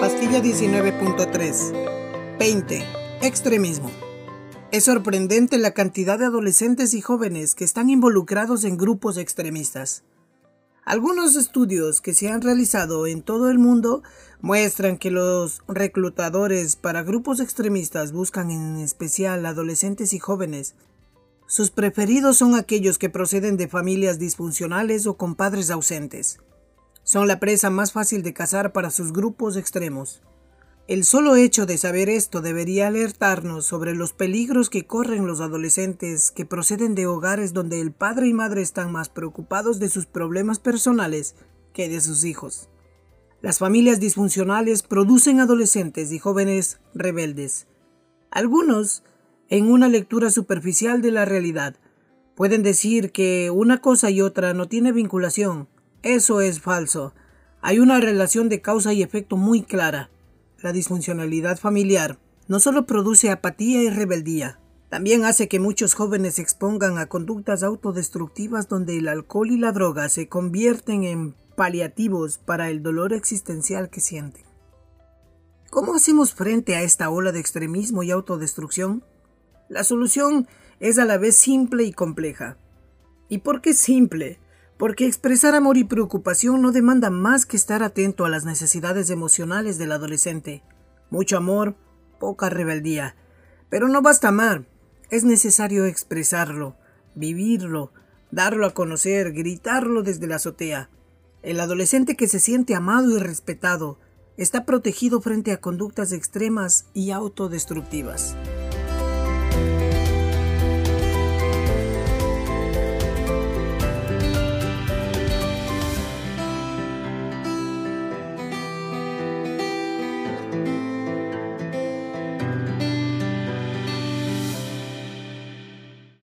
Pastilla 19.3 20. Extremismo. Es sorprendente la cantidad de adolescentes y jóvenes que están involucrados en grupos extremistas. Algunos estudios que se han realizado en todo el mundo muestran que los reclutadores para grupos extremistas buscan en especial adolescentes y jóvenes. Sus preferidos son aquellos que proceden de familias disfuncionales o con padres ausentes. Son la presa más fácil de cazar para sus grupos extremos. El solo hecho de saber esto debería alertarnos sobre los peligros que corren los adolescentes que proceden de hogares donde el padre y madre están más preocupados de sus problemas personales que de sus hijos. Las familias disfuncionales producen adolescentes y jóvenes rebeldes. Algunos, en una lectura superficial de la realidad, pueden decir que una cosa y otra no tiene vinculación. Eso es falso. Hay una relación de causa y efecto muy clara. La disfuncionalidad familiar no solo produce apatía y rebeldía, también hace que muchos jóvenes se expongan a conductas autodestructivas donde el alcohol y la droga se convierten en paliativos para el dolor existencial que sienten. ¿Cómo hacemos frente a esta ola de extremismo y autodestrucción? La solución es a la vez simple y compleja. ¿Y por qué simple? Porque expresar amor y preocupación no demanda más que estar atento a las necesidades emocionales del adolescente. Mucho amor, poca rebeldía. Pero no basta amar, es necesario expresarlo, vivirlo, darlo a conocer, gritarlo desde la azotea. El adolescente que se siente amado y respetado está protegido frente a conductas extremas y autodestructivas.